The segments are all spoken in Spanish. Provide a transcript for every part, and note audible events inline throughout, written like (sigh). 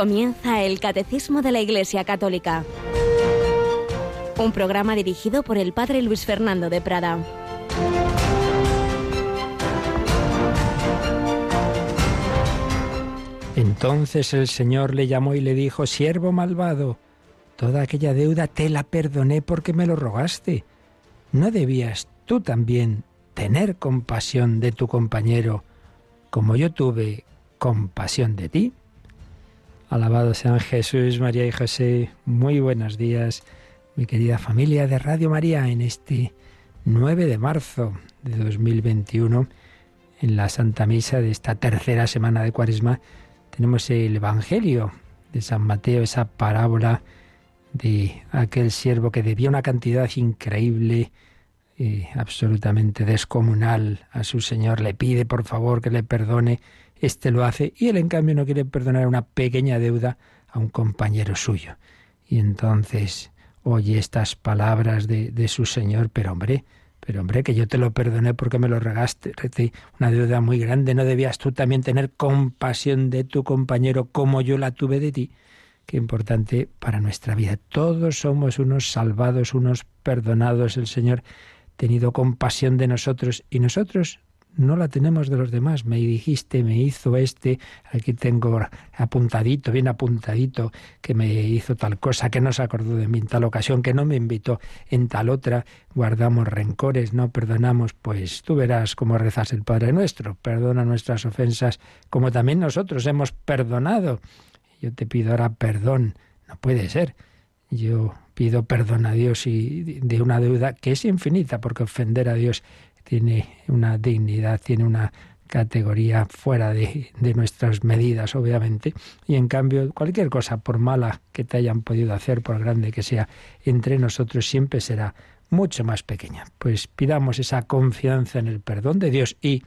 Comienza el Catecismo de la Iglesia Católica. Un programa dirigido por el Padre Luis Fernando de Prada. Entonces el Señor le llamó y le dijo, siervo malvado, toda aquella deuda te la perdoné porque me lo rogaste. ¿No debías tú también tener compasión de tu compañero como yo tuve compasión de ti? Alabado sean Jesús, María y José. Muy buenos días, mi querida familia de Radio María, en este 9 de marzo de 2021, en la Santa Misa de esta tercera semana de Cuaresma, tenemos el Evangelio de San Mateo, esa parábola de aquel siervo que debía una cantidad increíble, eh, absolutamente descomunal a su Señor, le pide por favor que le perdone este lo hace y él en cambio no quiere perdonar una pequeña deuda a un compañero suyo. Y entonces oye estas palabras de, de su Señor, pero hombre, pero hombre, que yo te lo perdoné porque me lo regaste, una deuda muy grande, ¿no debías tú también tener compasión de tu compañero como yo la tuve de ti? Qué importante para nuestra vida. Todos somos unos salvados, unos perdonados. El Señor tenido compasión de nosotros y nosotros no la tenemos de los demás. Me dijiste, me hizo este, aquí tengo apuntadito, bien apuntadito, que me hizo tal cosa, que no se acordó de mí en tal ocasión, que no me invitó en tal otra. Guardamos rencores, no perdonamos, pues tú verás cómo rezas el Padre nuestro. Perdona nuestras ofensas, como también nosotros hemos perdonado. Yo te pido ahora perdón. No puede ser. Yo pido perdón a Dios y de una deuda que es infinita, porque ofender a Dios tiene una dignidad, tiene una categoría fuera de, de, nuestras medidas, obviamente, y en cambio cualquier cosa, por mala que te hayan podido hacer, por grande que sea, entre nosotros siempre será mucho más pequeña. Pues pidamos esa confianza en el perdón de Dios y,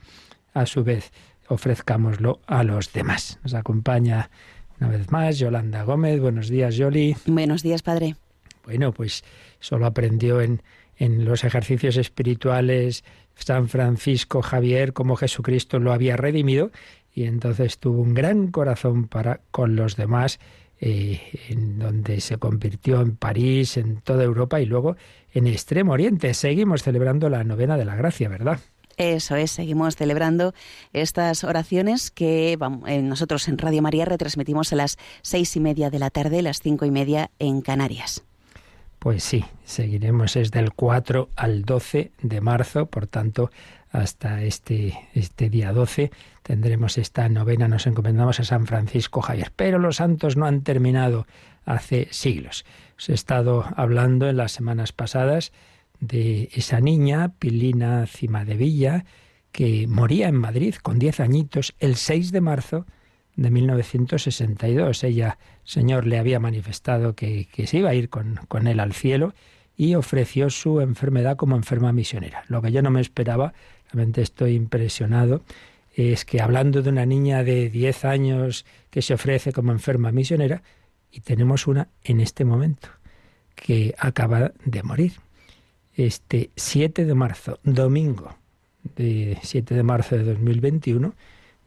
a su vez, ofrezcámoslo a los demás. Nos acompaña una vez más Yolanda Gómez. Buenos días, Yoli. Buenos días, padre. Bueno, pues solo aprendió en, en los ejercicios espirituales San Francisco Javier como Jesucristo lo había redimido y entonces tuvo un gran corazón para con los demás, eh, en donde se convirtió en París, en toda Europa y luego en Extremo Oriente. Seguimos celebrando la novena de la gracia, ¿verdad? Eso es, seguimos celebrando estas oraciones que eh, nosotros en Radio María retransmitimos a las seis y media de la tarde, las cinco y media en Canarias. Pues sí, seguiremos desde el 4 al 12 de marzo, por tanto, hasta este, este día 12 tendremos esta novena, nos encomendamos a San Francisco Javier. Pero los santos no han terminado hace siglos. Os he estado hablando en las semanas pasadas de esa niña, Pilina Cimadevilla, que moría en Madrid con 10 añitos el 6 de marzo de 1962. Ella, Señor, le había manifestado que, se iba a ir con, con, él al cielo y ofreció su enfermedad como enferma misionera. Lo que yo no me esperaba, realmente estoy impresionado, es que hablando de una niña de 10 años que se ofrece como enferma misionera, y tenemos una en este momento, que acaba de morir. Este 7 de marzo, domingo, de 7 de marzo de 2021,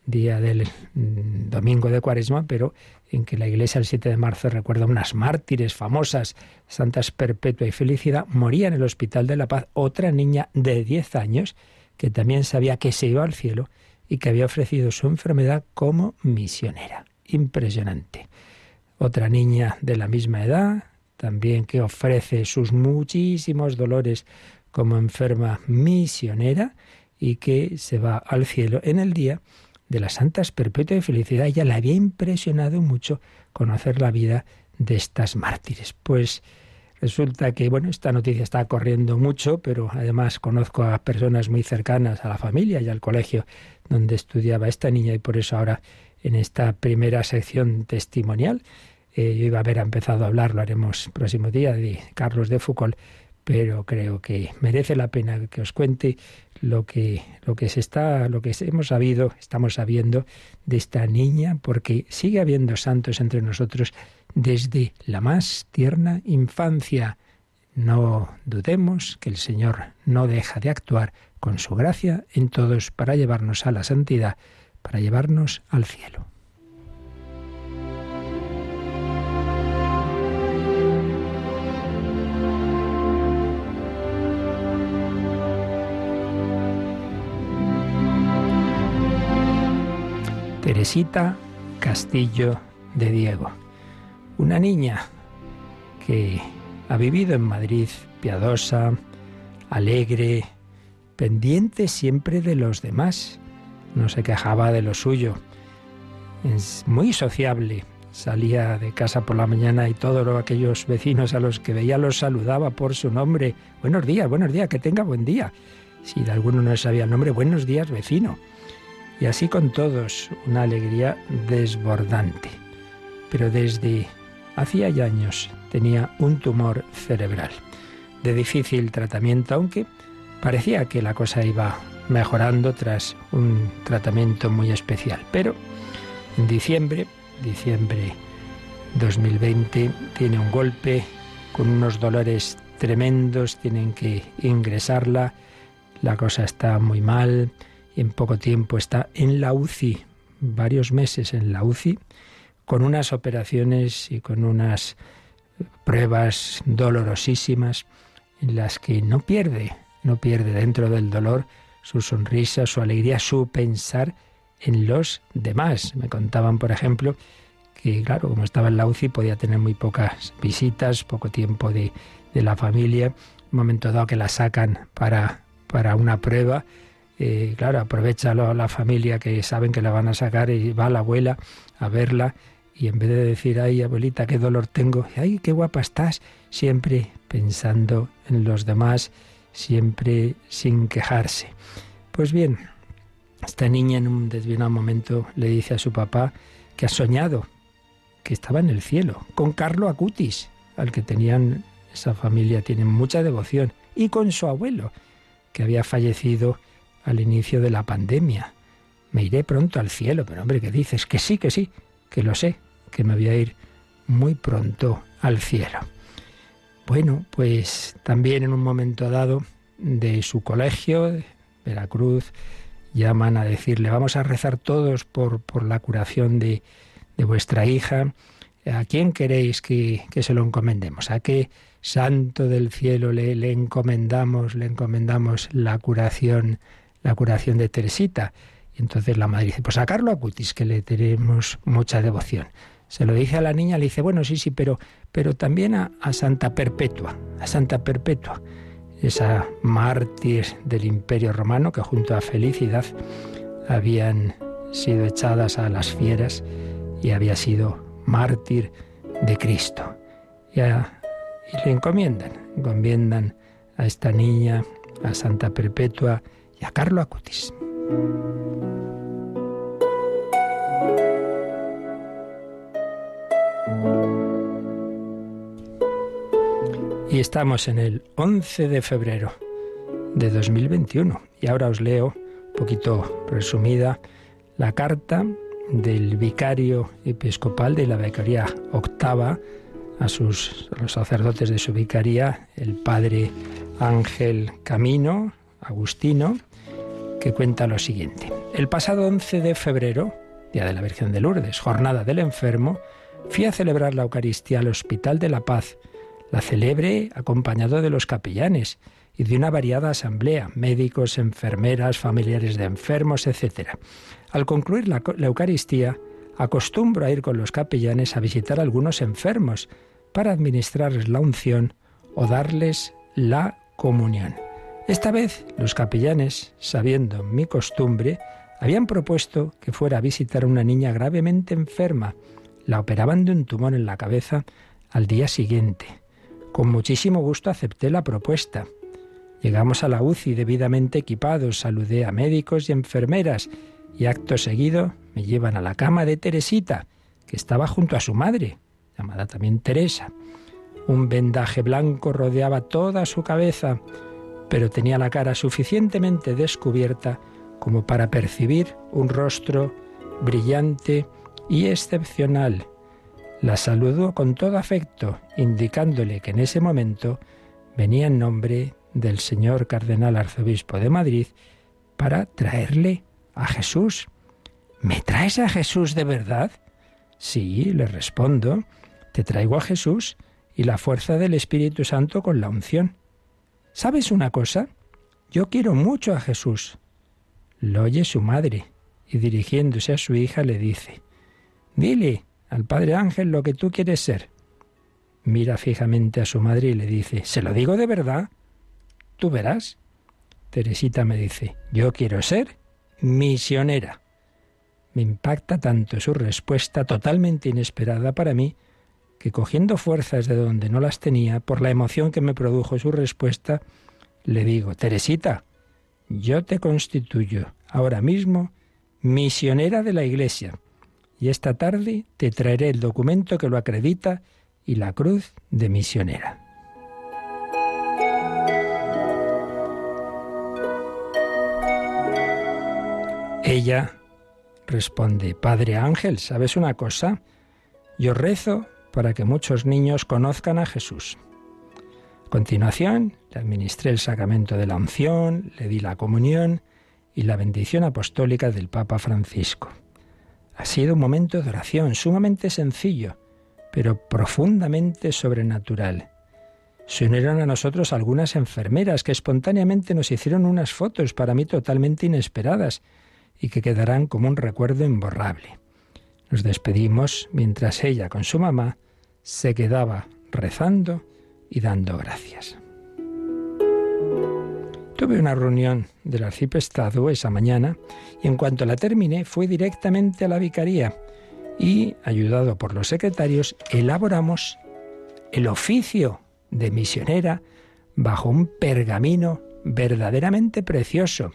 día del mm, domingo de Cuaresma, pero en que la Iglesia el 7 de marzo recuerda unas mártires famosas, Santas Perpetua y Felicidad, moría en el Hospital de la Paz otra niña de 10 años que también sabía que se iba al cielo y que había ofrecido su enfermedad como misionera. Impresionante. Otra niña de la misma edad, también que ofrece sus muchísimos dolores como enferma misionera y que se va al cielo en el día de las santas perpetua de felicidad. Ya le había impresionado mucho conocer la vida de estas mártires. Pues resulta que, bueno, esta noticia está corriendo mucho, pero además conozco a personas muy cercanas a la familia y al colegio donde estudiaba esta niña y por eso ahora en esta primera sección testimonial eh, yo iba a haber empezado a hablar, lo haremos el próximo día, de Carlos de Foucault, pero creo que merece la pena que os cuente lo que, lo que se está, lo que hemos sabido, estamos sabiendo de esta niña, porque sigue habiendo santos entre nosotros desde la más tierna infancia. No dudemos que el Señor no deja de actuar con su gracia en todos para llevarnos a la santidad, para llevarnos al cielo. Teresita Castillo de Diego, una niña que ha vivido en Madrid piadosa, alegre, pendiente siempre de los demás, no se quejaba de lo suyo, es muy sociable, salía de casa por la mañana y todos aquellos vecinos a los que veía los saludaba por su nombre. Buenos días, buenos días, que tenga buen día. Si de alguno no sabía el nombre, buenos días, vecino. Y así con todos, una alegría desbordante. Pero desde hacía ya años tenía un tumor cerebral, de difícil tratamiento, aunque parecía que la cosa iba mejorando tras un tratamiento muy especial. Pero en diciembre, diciembre 2020, tiene un golpe con unos dolores tremendos, tienen que ingresarla, la cosa está muy mal, en poco tiempo está en la UCI, varios meses en la UCI, con unas operaciones y con unas pruebas dolorosísimas en las que no pierde, no pierde dentro del dolor su sonrisa, su alegría, su pensar en los demás. Me contaban, por ejemplo, que claro, como estaba en la UCI podía tener muy pocas visitas, poco tiempo de, de la familia. Un momento dado que la sacan para, para una prueba, claro, aprovecha la familia que saben que la van a sacar y va la abuela a verla y en vez de decir, ay abuelita, qué dolor tengo, ay, qué guapa estás, siempre pensando en los demás, siempre sin quejarse. Pues bien, esta niña en un determinado momento le dice a su papá que ha soñado, que estaba en el cielo, con Carlo Acutis, al que tenían, esa familia tiene mucha devoción, y con su abuelo, que había fallecido al inicio de la pandemia. Me iré pronto al cielo, pero hombre, ¿qué dices? Que sí, que sí, que lo sé, que me voy a ir muy pronto al cielo. Bueno, pues también en un momento dado de su colegio, Veracruz, llaman a decirle, vamos a rezar todos por, por la curación de, de, vuestra hija. ¿A quién queréis que, que, se lo encomendemos? ¿A qué santo del cielo le, le encomendamos, le encomendamos la curación la curación de Teresita. Y entonces la madre dice, pues a Carlo Acutis, que le tenemos mucha devoción. Se lo dice a la niña, le dice, bueno, sí, sí, pero, pero también a, Santa Perpetua, a Santa Perpetua, esa mártir del Imperio Romano que junto a Felicidad habían sido echadas a las fieras y había sido mártir de Cristo. Y, y le encomiendan, encomiendan a esta niña, a Santa Perpetua, y a Carlo Acutis. Y estamos en el 11 de febrero de 2021. Y ahora os leo, un poquito resumida, la carta del vicario episcopal de la vicaría octava a, sus, a los sacerdotes de su vicaría, el padre Ángel Camino, Agustino, cuenta lo siguiente. El pasado 11 de febrero, Día de la Virgen de Lourdes, jornada del enfermo, fui a celebrar la Eucaristía al Hospital de la Paz. La celebré acompañado de los capellanes y de una variada asamblea, médicos, enfermeras, familiares de enfermos, etc. Al concluir la, Eucaristía, acostumbro a ir con los capellanes a visitar algunos enfermos para administrarles la unción o darles la comunión. Esta vez los capellanes, sabiendo mi costumbre, habían propuesto que fuera a visitar a una niña gravemente enferma. La operaban de un tumor en la cabeza al día siguiente. Con muchísimo gusto acepté la propuesta. Llegamos a la UCI debidamente equipados, saludé a médicos y enfermeras y acto seguido me llevan a la cama de Teresita, que estaba junto a su madre, llamada también Teresa. Un vendaje blanco rodeaba toda su cabeza pero tenía la cara suficientemente descubierta como para percibir un rostro brillante y excepcional. La saludó con todo afecto, indicándole que en ese momento venía en nombre del señor cardenal arzobispo de Madrid para traerle a Jesús. ¿Me traes a Jesús de verdad? Sí, le respondo, te traigo a Jesús y la fuerza del Espíritu Santo con la unción. ¿Sabes una cosa? Yo quiero mucho a Jesús. Lo oye su madre y dirigiéndose a su hija le dice, Dile al Padre Ángel lo que tú quieres ser. Mira fijamente a su madre y le dice, ¿se lo digo de verdad? Tú verás. Teresita me dice, yo quiero ser misionera. Me impacta tanto su respuesta totalmente inesperada para mí, que cogiendo fuerzas de donde no las tenía, por la emoción que me produjo su respuesta, le digo, Teresita, yo te constituyo ahora mismo misionera de la Iglesia, y esta tarde te traeré el documento que lo acredita y la cruz de misionera. Ella responde, Padre Ángel, ¿sabes una cosa? Yo rezo para que muchos niños conozcan a Jesús. A continuación, le administré el sacramento de la unción, le di la comunión y la bendición apostólica del Papa Francisco. Ha sido un momento de oración sumamente sencillo, pero profundamente sobrenatural. Se unieron a nosotros algunas enfermeras que espontáneamente nos hicieron unas fotos para mí totalmente inesperadas y que quedarán como un recuerdo imborrable. Nos despedimos mientras ella con su mamá se quedaba rezando y dando gracias. Tuve una reunión del arciprestado esa mañana y en cuanto la terminé fui directamente a la vicaría y, ayudado por los secretarios, elaboramos el oficio de misionera bajo un pergamino verdaderamente precioso.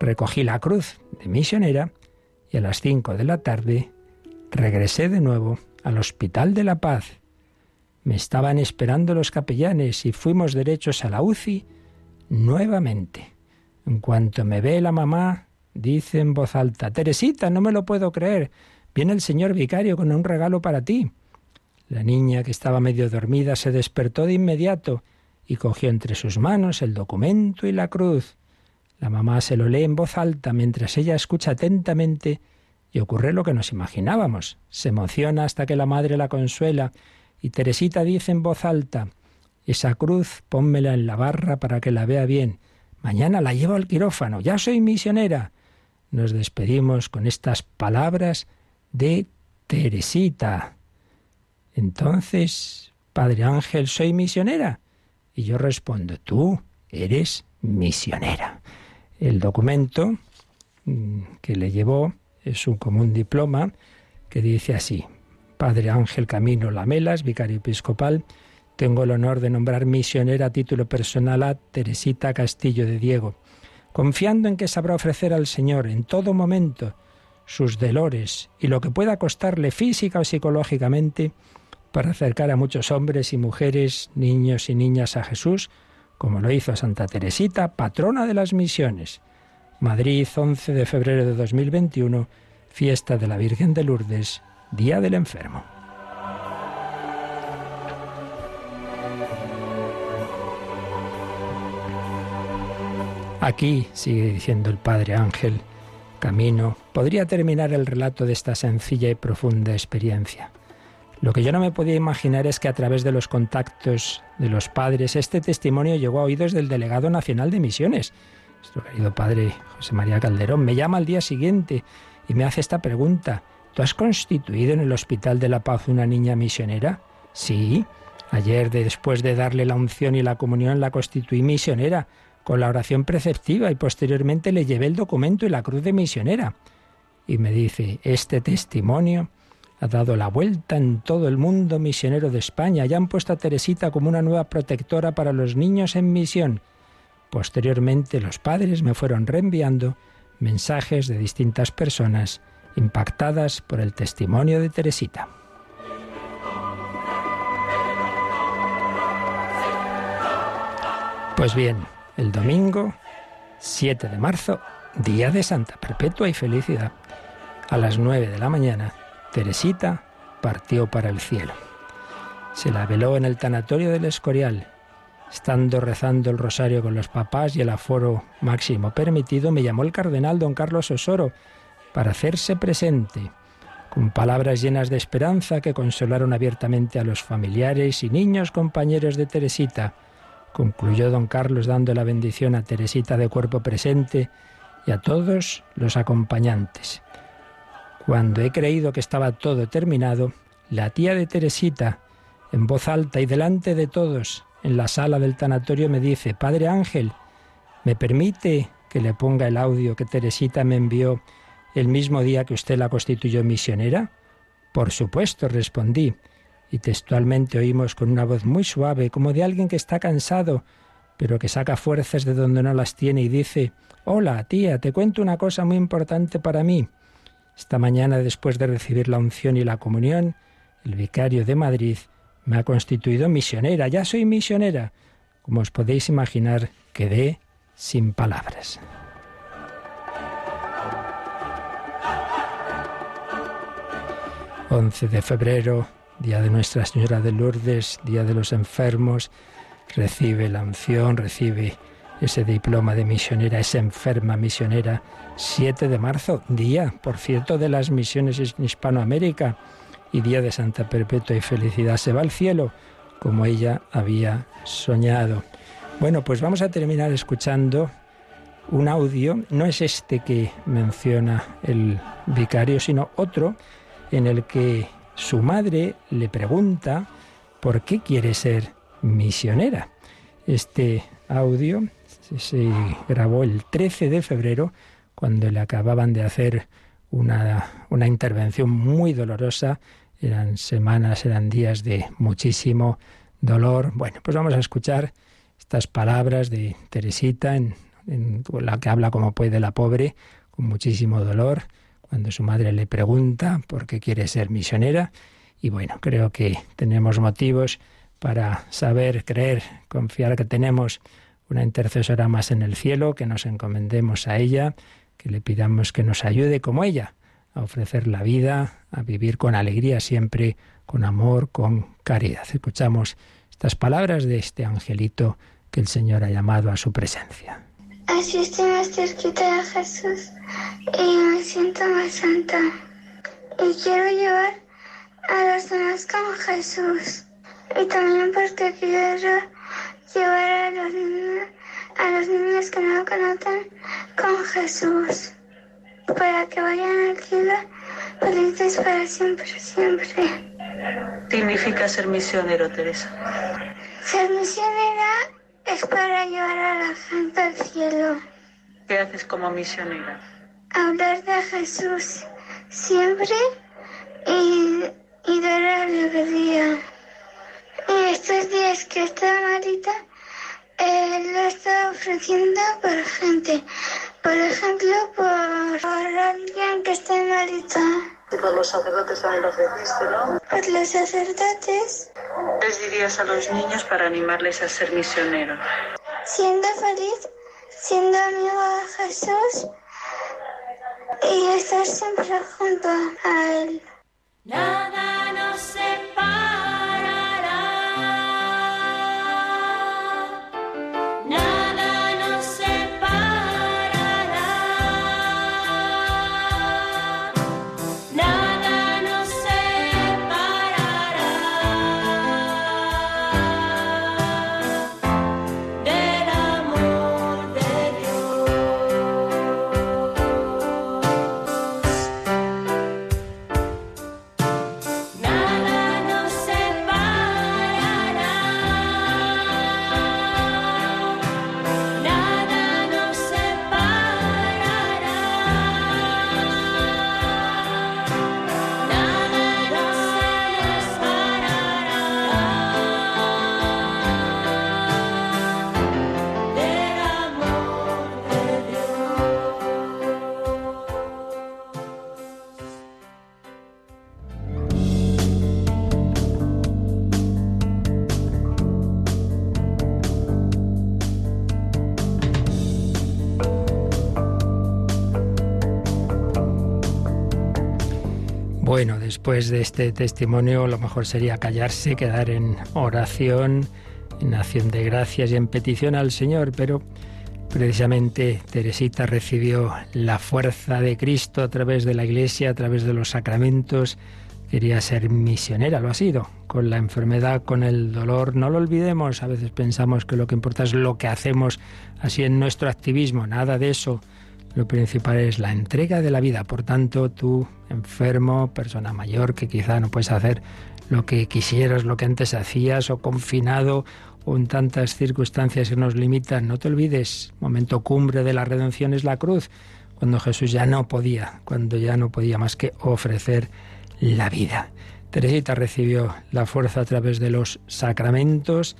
Recogí la cruz de misionera y a las cinco de la tarde regresé de nuevo al Hospital de la Paz. Me estaban esperando los capellanes y fuimos derechos a la UCI nuevamente. En cuanto me ve la mamá, dice en voz alta, Teresita, no me lo puedo creer. Viene el señor vicario con un regalo para ti. La niña, que estaba medio dormida, se despertó de inmediato y cogió entre sus manos el documento y la cruz. La mamá se lo lee en voz alta mientras ella escucha atentamente y ocurre lo que nos imaginábamos. Se emociona hasta que la madre la consuela y Teresita dice en voz alta, esa cruz pónmela en la barra para que la vea bien. Mañana la llevo al quirófano. Ya soy misionera. Nos despedimos con estas palabras de Teresita. Entonces, Padre Ángel, soy misionera. Y yo respondo, tú eres misionera. El documento mm, que le llevó es un común diploma que dice así, Padre Ángel Camino Lamelas, vicario episcopal, tengo el honor de nombrar misionera a título personal a Teresita Castillo de Diego, confiando en que sabrá ofrecer al Señor en todo momento sus dolores y lo que pueda costarle física o psicológicamente para acercar a muchos hombres y mujeres, niños y niñas a Jesús, como lo hizo Santa Teresita, patrona de las misiones. Madrid, 11 de febrero de 2021, fiesta de la Virgen de Lourdes, Día del Enfermo. Aquí, sigue diciendo el Padre Ángel, camino, podría terminar el relato de esta sencilla y profunda experiencia. Lo que yo no me podía imaginar es que a través de los contactos de los padres este testimonio llegó a oídos del delegado nacional de misiones. Querido padre José María Calderón me llama al día siguiente y me hace esta pregunta. ¿Tú has constituido en el Hospital de la Paz una niña misionera? Sí. Ayer, después de darle la unción y la comunión, la constituí misionera con la oración preceptiva y posteriormente le llevé el documento y la cruz de misionera. Y me dice, este testimonio ha dado la vuelta en todo el mundo misionero de España. Ya han puesto a Teresita como una nueva protectora para los niños en misión. Posteriormente los padres me fueron reenviando mensajes de distintas personas impactadas por el testimonio de Teresita. Pues bien, el domingo 7 de marzo, día de Santa Perpetua y Felicidad. A las 9 de la mañana, Teresita partió para el cielo. Se la veló en el tanatorio del Escorial. Estando rezando el rosario con los papás y el aforo máximo permitido, me llamó el cardenal don Carlos Osoro para hacerse presente, con palabras llenas de esperanza que consolaron abiertamente a los familiares y niños compañeros de Teresita concluyó don Carlos dando la bendición a Teresita de cuerpo presente y a todos los acompañantes. Cuando he creído que estaba todo terminado, la tía de Teresita, en voz alta y delante de todos, en la sala del tanatorio, me dice, Padre Ángel, ¿me permite que le ponga el audio que Teresita me envió el mismo día que usted la constituyó misionera? Por supuesto, respondí, y textualmente oímos con una voz muy suave, como de alguien que está cansado, pero que saca fuerzas de donde no las tiene y dice, Hola, tía, te cuento una cosa muy importante para mí. Esta mañana, después de recibir la unción y la comunión, el vicario de Madrid me ha constituido misionera. Ya soy misionera. Como os podéis imaginar, quedé sin palabras. ...11 de febrero, día de Nuestra Señora de Lourdes, día de los enfermos, recibe la unción, recibe ese diploma de misionera, esa enferma misionera, 7 de marzo, día, por cierto, de las misiones en Hispanoamérica y día de Santa Perpetua y Felicidad. Se va al cielo como ella había soñado. Bueno, pues vamos a terminar escuchando un audio, no es este que menciona el vicario, sino otro en el que su madre le pregunta por qué quiere ser misionera. Este audio se grabó el 13 de febrero cuando le acababan de hacer una, una intervención muy dolorosa. Eran semanas, eran días de muchísimo dolor. Bueno, pues vamos a escuchar estas palabras de Teresita, en, en, la que habla como puede la pobre, con muchísimo dolor, cuando su madre le pregunta por qué quiere ser misionera. Y bueno, creo que tenemos motivos para saber, creer, confiar que tenemos una intercesora más en el cielo, que nos encomendemos a ella, que le pidamos que nos ayude como ella a ofrecer la vida, a vivir con alegría siempre, con amor, con caridad. Escuchamos estas palabras de este angelito que el Señor ha llamado a su presencia. Así más cerquita de Jesús y me siento más santa. Y quiero llevar a los demás como Jesús. Y también porque quiero llevar a los niños, a los niños que no conocen con Jesús, para que vayan al cielo felices para siempre, siempre. Significa ser misionero, Teresa. Ser misionera es para llevar a la gente al cielo. ¿Qué haces como misionera? Hablar de Jesús siempre y, y dar alegría. Y estos días que está malita, eh, lo está ofreciendo por gente. Por ejemplo, por, por alguien que está malita. Y por los sacerdotes también lo ofreciste, ¿no? Por los sacerdotes. Les dirías a los niños para animarles a ser misioneros. Siendo feliz, siendo amigo de Jesús y estar siempre junto a Él. Nada después de este testimonio lo mejor sería callarse, quedar en oración, en acción de gracias y en petición al Señor, pero precisamente Teresita recibió la fuerza de Cristo a través de la Iglesia, a través de los sacramentos, quería ser misionera, lo ha sido, con la enfermedad, con el dolor, no lo olvidemos, a veces pensamos que lo que importa es lo que hacemos así en nuestro activismo, nada de eso. Lo principal es la entrega de la vida. Por tanto, tú, enfermo, persona mayor, que quizá no puedes hacer lo que quisieras, lo que antes hacías, o confinado, o en tantas circunstancias que nos limitan, no te olvides, momento cumbre de la redención es la cruz, cuando Jesús ya no podía, cuando ya no podía más que ofrecer la vida. Teresita recibió la fuerza a través de los sacramentos,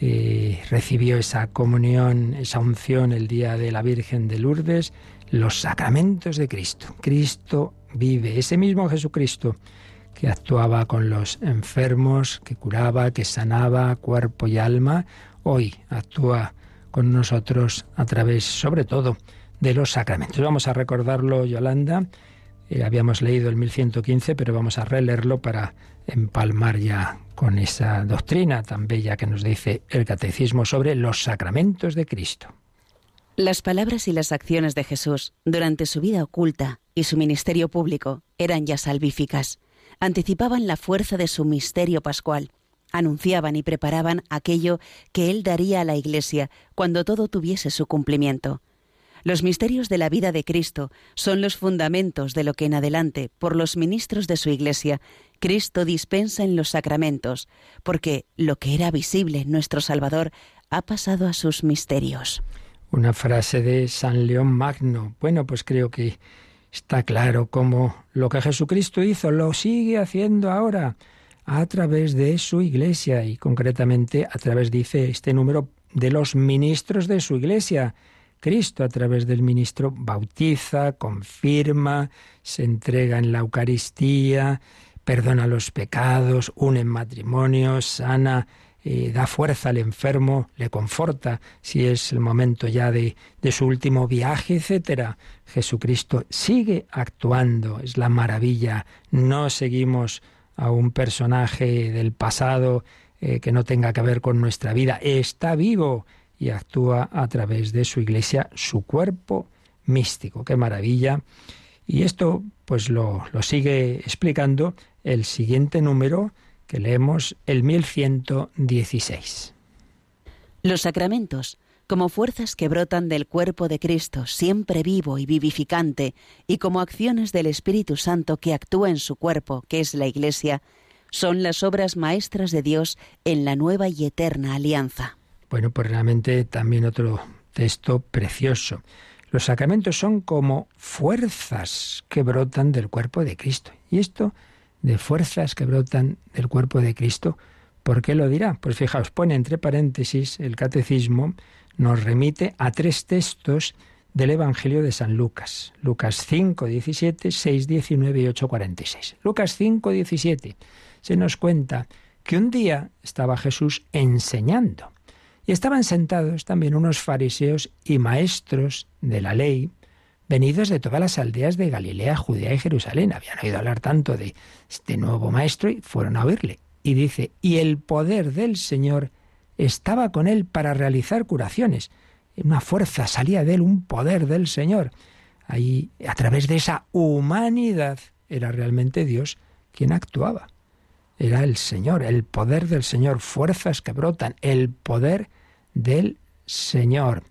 recibió esa comunión, esa unción el día de la Virgen de Lourdes, los sacramentos de Cristo. Cristo vive, ese mismo Jesucristo que actuaba con los enfermos, que curaba, que sanaba cuerpo y alma, hoy actúa con nosotros a través, sobre todo, de los sacramentos. Vamos a recordarlo, Yolanda. Eh, habíamos leído el 1115, pero vamos a releerlo para empalmar ya con esa doctrina tan bella que nos dice el catecismo sobre los sacramentos de Cristo. Las palabras y las acciones de Jesús durante su vida oculta y su ministerio público eran ya salvíficas, anticipaban la fuerza de su misterio pascual, anunciaban y preparaban aquello que él daría a la Iglesia cuando todo tuviese su cumplimiento. Los misterios de la vida de Cristo son los fundamentos de lo que en adelante, por los ministros de su Iglesia, Cristo dispensa en los sacramentos, porque lo que era visible en nuestro Salvador ha pasado a sus misterios. Una frase de San León Magno. Bueno, pues creo que está claro cómo lo que Jesucristo hizo lo sigue haciendo ahora a través de su iglesia y concretamente a través, dice este número, de los ministros de su iglesia Cristo a través del ministro bautiza, confirma, se entrega en la Eucaristía, perdona los pecados, une matrimonios, sana, eh, da fuerza al enfermo, le conforta si es el momento ya de, de su último viaje, etcétera. Jesucristo sigue actuando, es la maravilla. No seguimos a un personaje del pasado eh, que no tenga que ver con nuestra vida. Está vivo y actúa a través de su iglesia, su cuerpo místico. ¡Qué maravilla! Y esto pues lo, lo sigue explicando el siguiente número que leemos, el 1116. Los sacramentos, como fuerzas que brotan del cuerpo de Cristo, siempre vivo y vivificante, y como acciones del Espíritu Santo que actúa en su cuerpo, que es la Iglesia, son las obras maestras de Dios en la nueva y eterna alianza. Bueno, pues realmente también otro texto precioso. Los sacramentos son como fuerzas que brotan del cuerpo de Cristo. Y esto de fuerzas que brotan del cuerpo de Cristo, ¿por qué lo dirá? Pues fijaos, pone entre paréntesis el catecismo, nos remite a tres textos del Evangelio de San Lucas. Lucas 5, 17, 6, 19 y 8, 46. Lucas 5, 17 se nos cuenta que un día estaba Jesús enseñando y estaban sentados también unos fariseos y maestros de la ley, venidos de todas las aldeas de Galilea, Judea y Jerusalén. Habían oído hablar tanto de este nuevo maestro y fueron a oírle. Y dice, y el poder del Señor estaba con él para realizar curaciones. Una fuerza salía de él, un poder del Señor. Ahí, a través de esa humanidad, era realmente Dios quien actuaba era el Señor, el poder del Señor, fuerzas que brotan, el poder del Señor.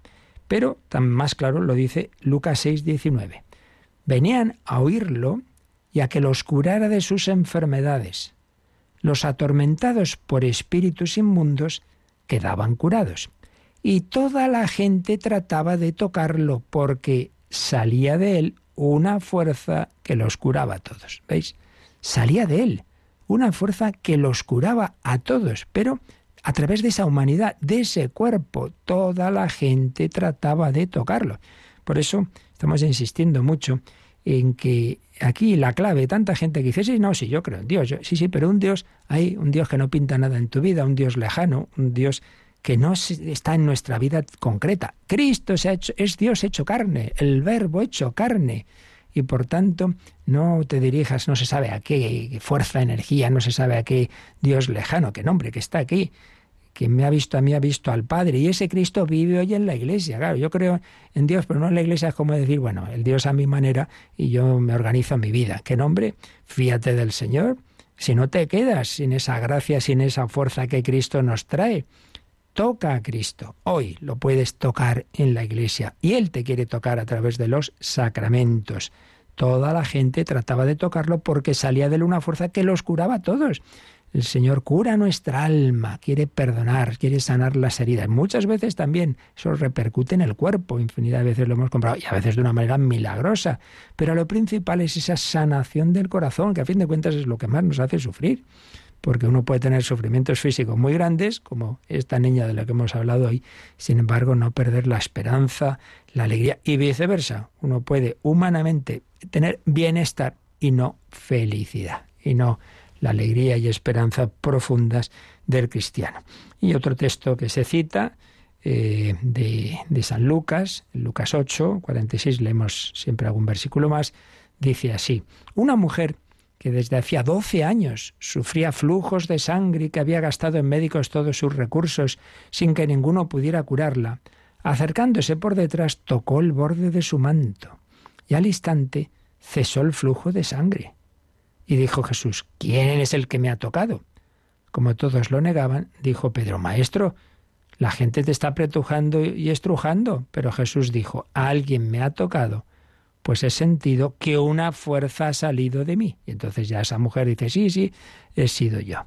Pero tan más claro lo dice Lucas 6, 19. Venían a oírlo y a que los curara de sus enfermedades. Los atormentados por espíritus inmundos quedaban curados. Y toda la gente trataba de tocarlo porque salía de él una fuerza que los curaba a todos. ¿Veis? Salía de él una fuerza que los curaba a todos, pero a través de esa humanidad, de ese cuerpo, toda la gente trataba de tocarlo. Por eso estamos insistiendo mucho en que aquí la clave, tanta gente que dice, sí, no, sí, yo creo en Dios, sí, sí, pero un Dios, hay un Dios que no pinta nada en tu vida, un Dios lejano, un Dios que no está en nuestra vida concreta. Cristo se ha hecho, es Dios hecho carne, el verbo hecho carne y por tanto no te dirijas, no se sabe a qué fuerza, energía, no se sabe a qué Dios lejano, qué nombre que está aquí. Quien me ha visto a mí ha visto al Padre y ese Cristo vive hoy en la iglesia. Claro, yo creo en Dios, pero no en la iglesia es como decir, bueno, el Dios a mi manera y yo me organizo mi vida. ¿Qué nombre? Fíate del Señor. Si no te quedas sin esa gracia, sin esa fuerza que Cristo nos trae, toca a Cristo. Hoy lo puedes tocar en la iglesia y Él te quiere tocar a través de los sacramentos. Toda la gente trataba de tocarlo porque salía de él una fuerza que los curaba a todos. El Señor cura nuestra alma, quiere perdonar, quiere sanar las heridas. Muchas veces también eso repercute en el cuerpo, infinidad de veces lo hemos comprado y a veces de una manera milagrosa. Pero lo principal es esa sanación del corazón, que a fin de cuentas es lo que más nos hace sufrir. Porque uno puede tener sufrimientos físicos muy grandes, como esta niña de la que hemos hablado hoy, sin embargo no perder la esperanza, la alegría y viceversa. Uno puede humanamente tener bienestar y no felicidad, y no la alegría y esperanza profundas del cristiano. Y otro texto que se cita eh, de, de, San Lucas, Lucas 8, 46, leemos siempre algún versículo más, dice así, una mujer que desde hacía 12 años sufría flujos de sangre y que había gastado en médicos todos sus recursos sin que ninguno pudiera curarla, acercándose por detrás tocó el borde de su manto y al instante cesó el flujo de sangre. Y dijo Jesús, ¿quién es el que me ha tocado? Como todos lo negaban, dijo Pedro, Maestro, la gente te está apretujando y estrujando. Pero Jesús dijo, alguien me ha tocado, pues he sentido que una fuerza ha salido de mí. Y entonces ya esa mujer dice, sí, sí, he sido yo.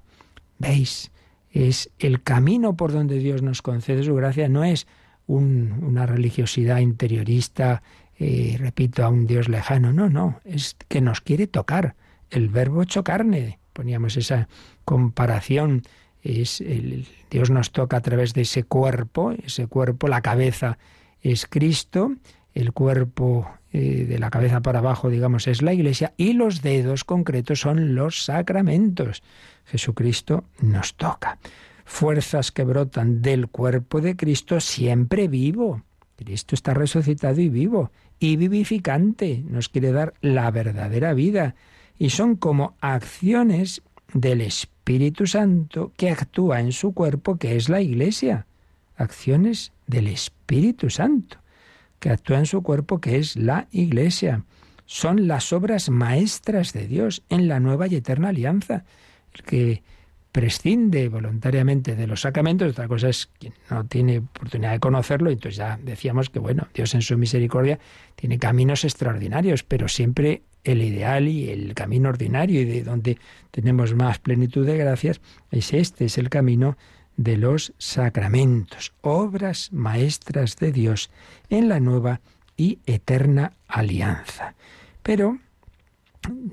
¿Veis? Es el camino por donde Dios nos concede su gracia, no es una religiosidad interiorista, eh, repito, a un Dios lejano, no, no, es que nos quiere tocar el verbo hecho carne. Poníamos esa comparación. Es el, Dios nos toca a través de ese cuerpo, ese cuerpo, la cabeza es Cristo, el cuerpo eh, de la cabeza para abajo, digamos, es la iglesia, y los dedos concretos son los sacramentos. Jesucristo nos toca. Fuerzas que brotan del cuerpo de Cristo siempre vivo. Cristo está resucitado y vivo, y vivificante. Nos quiere dar la verdadera vida y son como acciones del Espíritu Santo que actúa en su cuerpo, que es la Iglesia. Acciones del Espíritu Santo que actúa en su cuerpo, que es la Iglesia. Son las obras maestras de Dios en la nueva y eterna alianza. El que prescinde voluntariamente de los sacramentos, otra cosa es que no tiene oportunidad de conocerlo, entonces ya decíamos que bueno, Dios en su misericordia tiene caminos extraordinarios, pero siempre el ideal y el camino ordinario y de donde tenemos más plenitud de gracias es este, es el camino de los sacramentos, obras maestras de Dios en la nueva y eterna alianza. Pero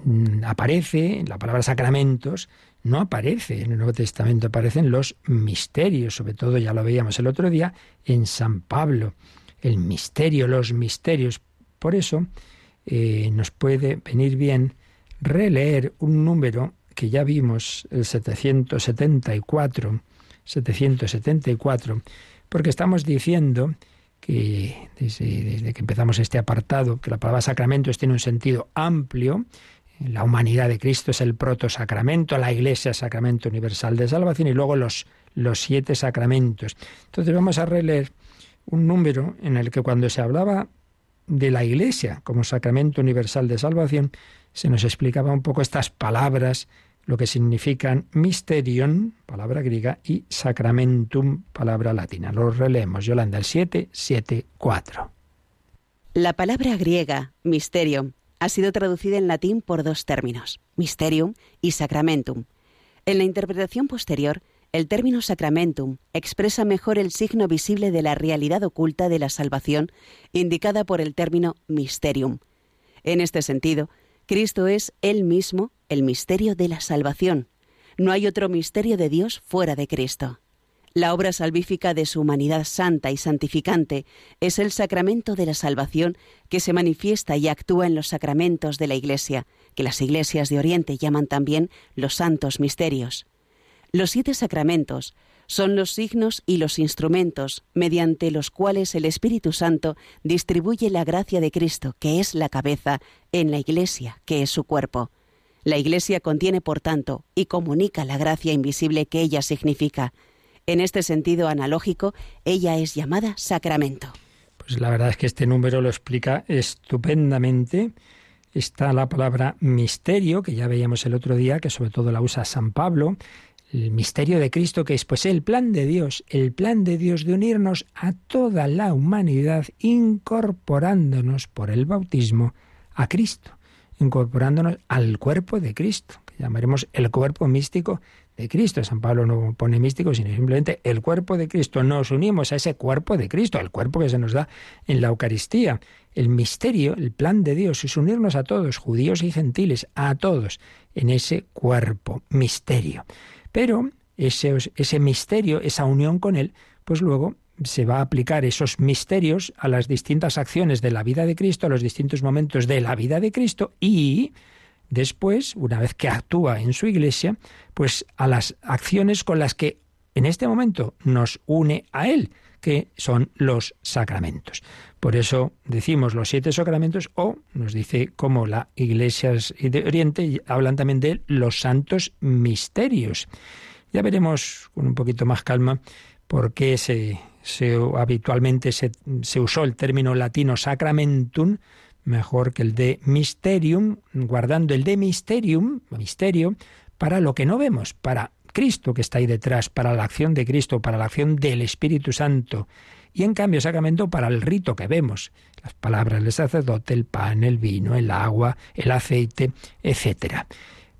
mm, aparece, la palabra sacramentos, no aparece en el Nuevo Testamento, aparecen los misterios, sobre todo ya lo veíamos el otro día en San Pablo, el misterio, los misterios. Por eso, eh, nos puede venir bien releer un número que ya vimos, el 774, 774, porque estamos diciendo que desde, que empezamos este apartado, que la palabra sacramentos tiene un sentido amplio, la humanidad de Cristo es el proto-sacramento, la Iglesia es sacramento universal de salvación y luego los, los siete sacramentos. Entonces vamos a releer un número en el que cuando se hablaba de la Iglesia como sacramento universal de salvación, se nos explicaba un poco estas palabras, lo que significan mysterion, palabra griega, y sacramentum, palabra latina. Lo releemos, Yolanda, el 774. La palabra griega, mysterium, ha sido traducida en latín por dos términos, mysterium y sacramentum. En la interpretación posterior, el término sacramentum expresa mejor el signo visible de la realidad oculta de la salvación, indicada por el término mysterium. En este sentido, Cristo es Él mismo el misterio de la salvación. No hay otro misterio de Dios fuera de Cristo. La obra salvífica de su humanidad santa y santificante es el sacramento de la salvación que se manifiesta y actúa en los sacramentos de la Iglesia, que las iglesias de Oriente llaman también los santos misterios. Los siete sacramentos son los signos y los instrumentos mediante los cuales el Espíritu Santo distribuye la gracia de Cristo, que es la cabeza, en la Iglesia, que es su cuerpo. La Iglesia contiene, por tanto, y comunica la gracia invisible que ella significa. En este sentido analógico, ella es llamada sacramento. Pues la verdad es que este número lo explica estupendamente. Está la palabra misterio, que ya veíamos el otro día, que sobre todo la usa San Pablo, el misterio de Cristo que es pues el plan de Dios, el plan de Dios de unirnos a toda la humanidad incorporándonos por el bautismo a Cristo, incorporándonos al cuerpo de Cristo, que llamaremos el cuerpo místico de Cristo. San Pablo no pone místico, sino simplemente el cuerpo de Cristo. Nos unimos a ese cuerpo de Cristo, al cuerpo que se nos da en la Eucaristía. El misterio, el plan de Dios es unirnos a todos, judíos y gentiles, a todos, en ese cuerpo, misterio. Pero ese, ese misterio, esa unión con Él, pues luego se va a aplicar esos misterios a las distintas acciones de la vida de Cristo, a los distintos momentos de la vida de Cristo y después, una vez que actúa en su iglesia, pues a las acciones con las que en este momento nos une a Él, que son los sacramentos. Por eso decimos los siete sacramentos o nos dice como la Iglesia de Oriente hablan también de los santos misterios. Ya veremos con un poquito más calma por qué se, habitualmente se, se usó el término latino sacramentum mejor que el de mysterium, guardando el de mysterium, misterio, para lo que no vemos, para Cristo que está ahí detrás, para la acción de Cristo, para la acción del Espíritu Santo. Y en cambio sacramento para el rito que vemos, las palabras del sacerdote, el pan, el vino, el agua, el aceite, etc.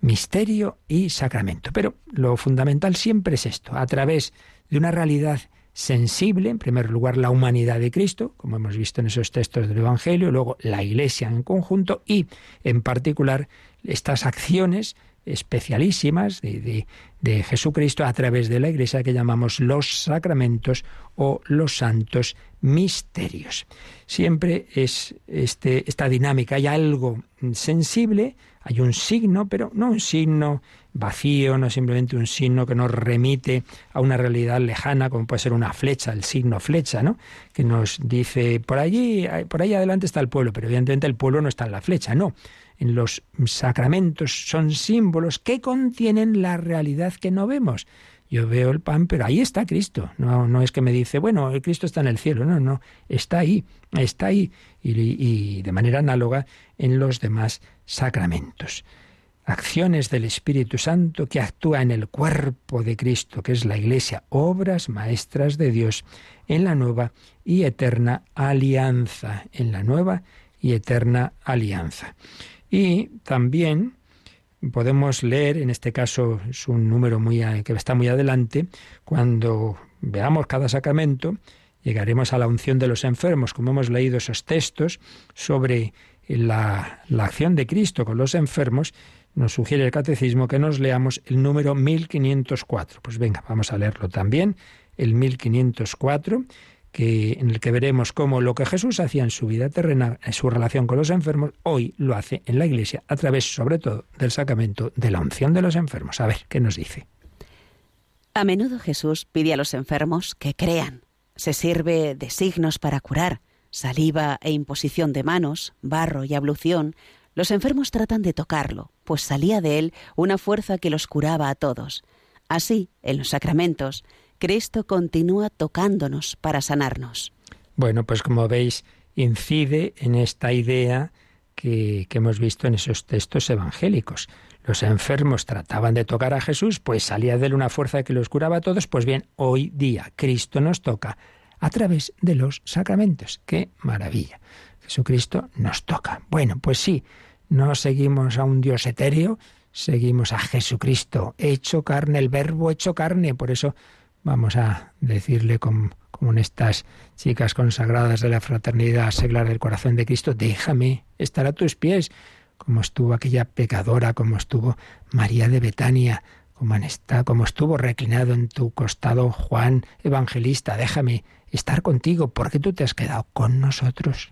Misterio y sacramento. Pero lo fundamental siempre es esto, a través de una realidad sensible, en primer lugar, la humanidad de Cristo, como hemos visto en esos textos del Evangelio, luego la Iglesia en conjunto y, en particular, estas acciones especialísimas de, de, Jesucristo a través de la Iglesia que llamamos los sacramentos o los santos misterios. Siempre es este, esta dinámica, hay algo sensible, hay un signo, pero no un signo vacío, no simplemente un signo que nos remite a una realidad lejana, como puede ser una flecha, el signo flecha, ¿no? Que nos dice, por allí, por ahí adelante está el pueblo, pero evidentemente el pueblo no está en la flecha, no. En los sacramentos son símbolos que contienen la realidad que no vemos. Yo veo el pan, pero ahí está Cristo. No, es que me dice, bueno, el Cristo está en el cielo. No, no, está ahí, está ahí. y de manera análoga en los demás sacramentos acciones del Espíritu Santo que actúa en el cuerpo de Cristo, que es la Iglesia, obras maestras de Dios en la nueva y eterna alianza, en la nueva y eterna alianza. Y también podemos leer, en este caso es un número muy que está muy adelante, cuando veamos cada sacramento, llegaremos a la unción de los enfermos, como hemos leído esos textos sobre la, la acción de Cristo con los enfermos, nos sugiere el catecismo que nos leamos el número 1504. Pues venga, vamos a leerlo también, el 1504, que, en el que veremos cómo lo que Jesús hacía en su vida terrena, en su relación con los enfermos, hoy lo hace en la Iglesia, a través sobre todo del sacramento de la unción de los enfermos. A ver, ¿qué nos dice? A menudo Jesús pide a los enfermos que crean. Se sirve de signos para curar, saliva e imposición de manos, barro y ablución, los enfermos tratan de tocarlo, pues salía de él una fuerza que los curaba a todos. Así, en los sacramentos, Cristo continúa tocándonos para sanarnos. Bueno, pues como veis, incide en esta idea que, hemos visto en esos textos evangélicos. Los enfermos trataban de tocar a Jesús, pues salía de él una fuerza que los curaba a todos. Pues bien, hoy día Cristo nos toca a través de los sacramentos. ¡Qué maravilla! Jesucristo nos toca. Bueno, pues sí, no seguimos a un Dios etéreo, seguimos a Jesucristo, hecho carne, el verbo hecho carne. Por eso vamos a decirle como, estas chicas consagradas de la fraternidad seglar del corazón de Cristo, déjame estar a tus pies, como estuvo aquella pecadora, como estuvo María de Betania, como, está, como estuvo reclinado en tu costado Juan Evangelista, déjame estar contigo, porque tú te has quedado con nosotros.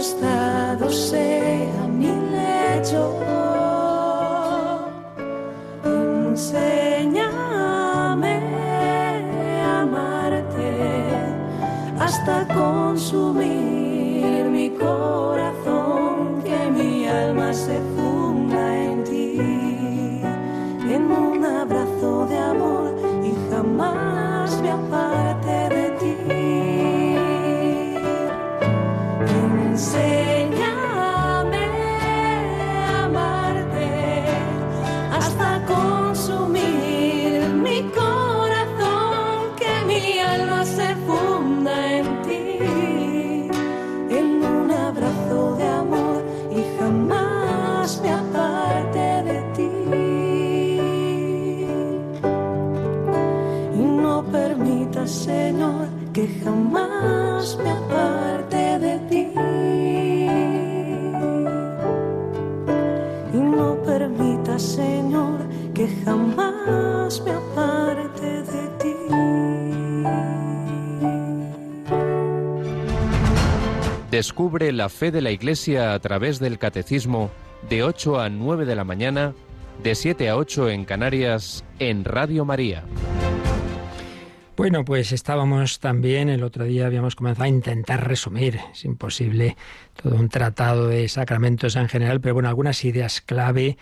costado sea mi lecho. Enséñame a amarte hasta consumir Descubre la fe de la Iglesia a través del Catecismo de 8 a 9 de la mañana, de 7 a 8 en Canarias, en Radio María. Bueno, pues estábamos también, el otro día habíamos comenzado a intentar resumir, es imposible, todo un tratado de sacramentos en general, pero bueno, algunas ideas clave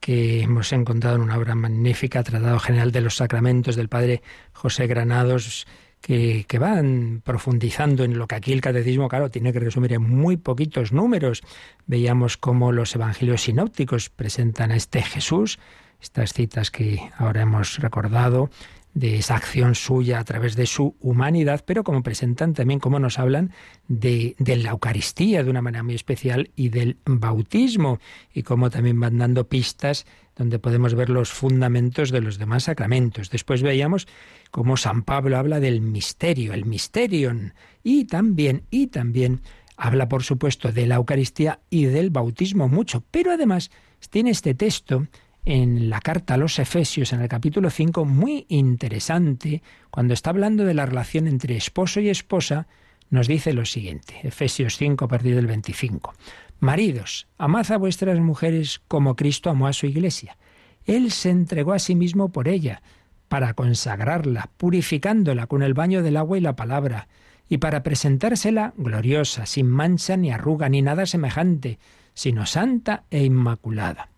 que hemos encontrado en una obra magnífica, Tratado General de los Sacramentos del padre José Granados, que, van profundizando en lo que aquí el catecismo, claro, tiene que resumir en muy poquitos números. Veíamos cómo los evangelios sinópticos presentan a este Jesús, estas citas que ahora hemos recordado, de esa acción suya a través de su humanidad, pero como presentan también cómo nos hablan de, la Eucaristía de una manera muy especial y del bautismo, y cómo también van dando pistas donde podemos ver los fundamentos de los demás sacramentos. Después veíamos cómo San Pablo habla del misterio, el misterion, y también, y también habla, por supuesto, de la Eucaristía y del bautismo mucho, pero además tiene este texto en la carta a los Efesios, en el capítulo 5, muy interesante, cuando está hablando de la relación entre esposo y esposa, nos dice lo siguiente, Efesios 5 a partir del 25. Maridos, amad a vuestras mujeres como Cristo amó a su iglesia. Él se entregó a sí mismo por ella, para consagrarla, purificándola con el baño del agua y la palabra, y para presentársela gloriosa, sin mancha ni arruga ni nada semejante, sino santa e inmaculada.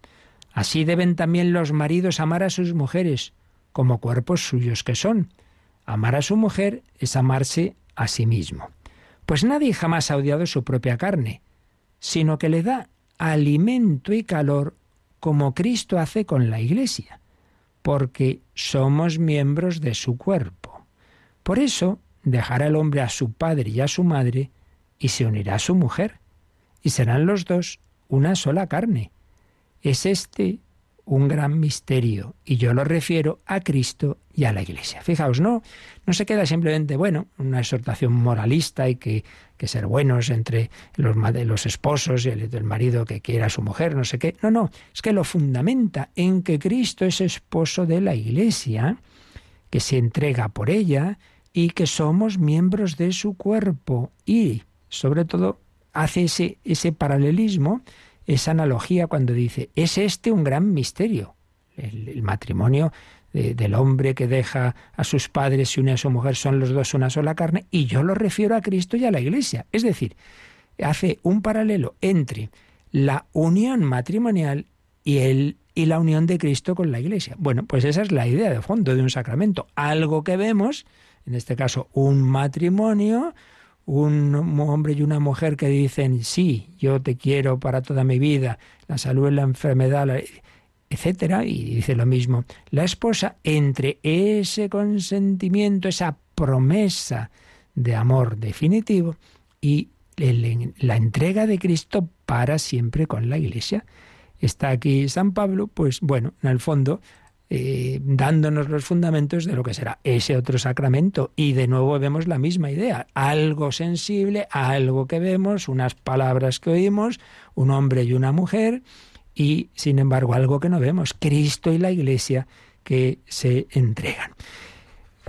Así deben también los maridos amar a sus mujeres, como cuerpos suyos que son. Amar a su mujer es amarse a sí mismo. Pues nadie jamás ha odiado su propia carne, sino que le da alimento y calor como Cristo hace con la Iglesia, porque somos miembros de su cuerpo. Por eso dejará el hombre a su padre y a su madre y se unirá a su mujer, y serán los dos una sola carne. Es este un gran misterio y yo lo refiero a Cristo y a la Iglesia. Fijaos, no, no se queda simplemente, bueno, una exhortación moralista y que, que ser buenos entre los, los esposos y el, el, marido que quiera a su mujer, no sé qué. No, no, es que lo fundamenta en que Cristo es esposo de la Iglesia, que se entrega por ella y que somos miembros de su cuerpo y, sobre todo, hace ese, ese paralelismo esa analogía cuando dice, es este un gran misterio. El, matrimonio de, del hombre que deja a sus padres y une a su mujer son los dos una sola carne, y yo lo refiero a Cristo y a la Iglesia. Es decir, hace un paralelo entre la unión matrimonial y, el, y la unión de Cristo con la Iglesia. Bueno, pues esa es la idea de fondo de un sacramento. Algo que vemos, en este caso un matrimonio, un hombre y una mujer que dicen, sí, yo te quiero para toda mi vida, la salud, la enfermedad, etcétera, y dice lo mismo, la esposa, entre ese consentimiento, esa promesa de amor definitivo y la entrega de Cristo para siempre con la Iglesia. Está aquí San Pablo, pues bueno, en el fondo eh, dándonos los fundamentos de lo que será ese otro sacramento. Y de nuevo vemos la misma idea, algo sensible, algo que vemos, unas palabras que oímos, un hombre y una mujer, y sin embargo algo que no vemos, Cristo y la Iglesia que se entregan.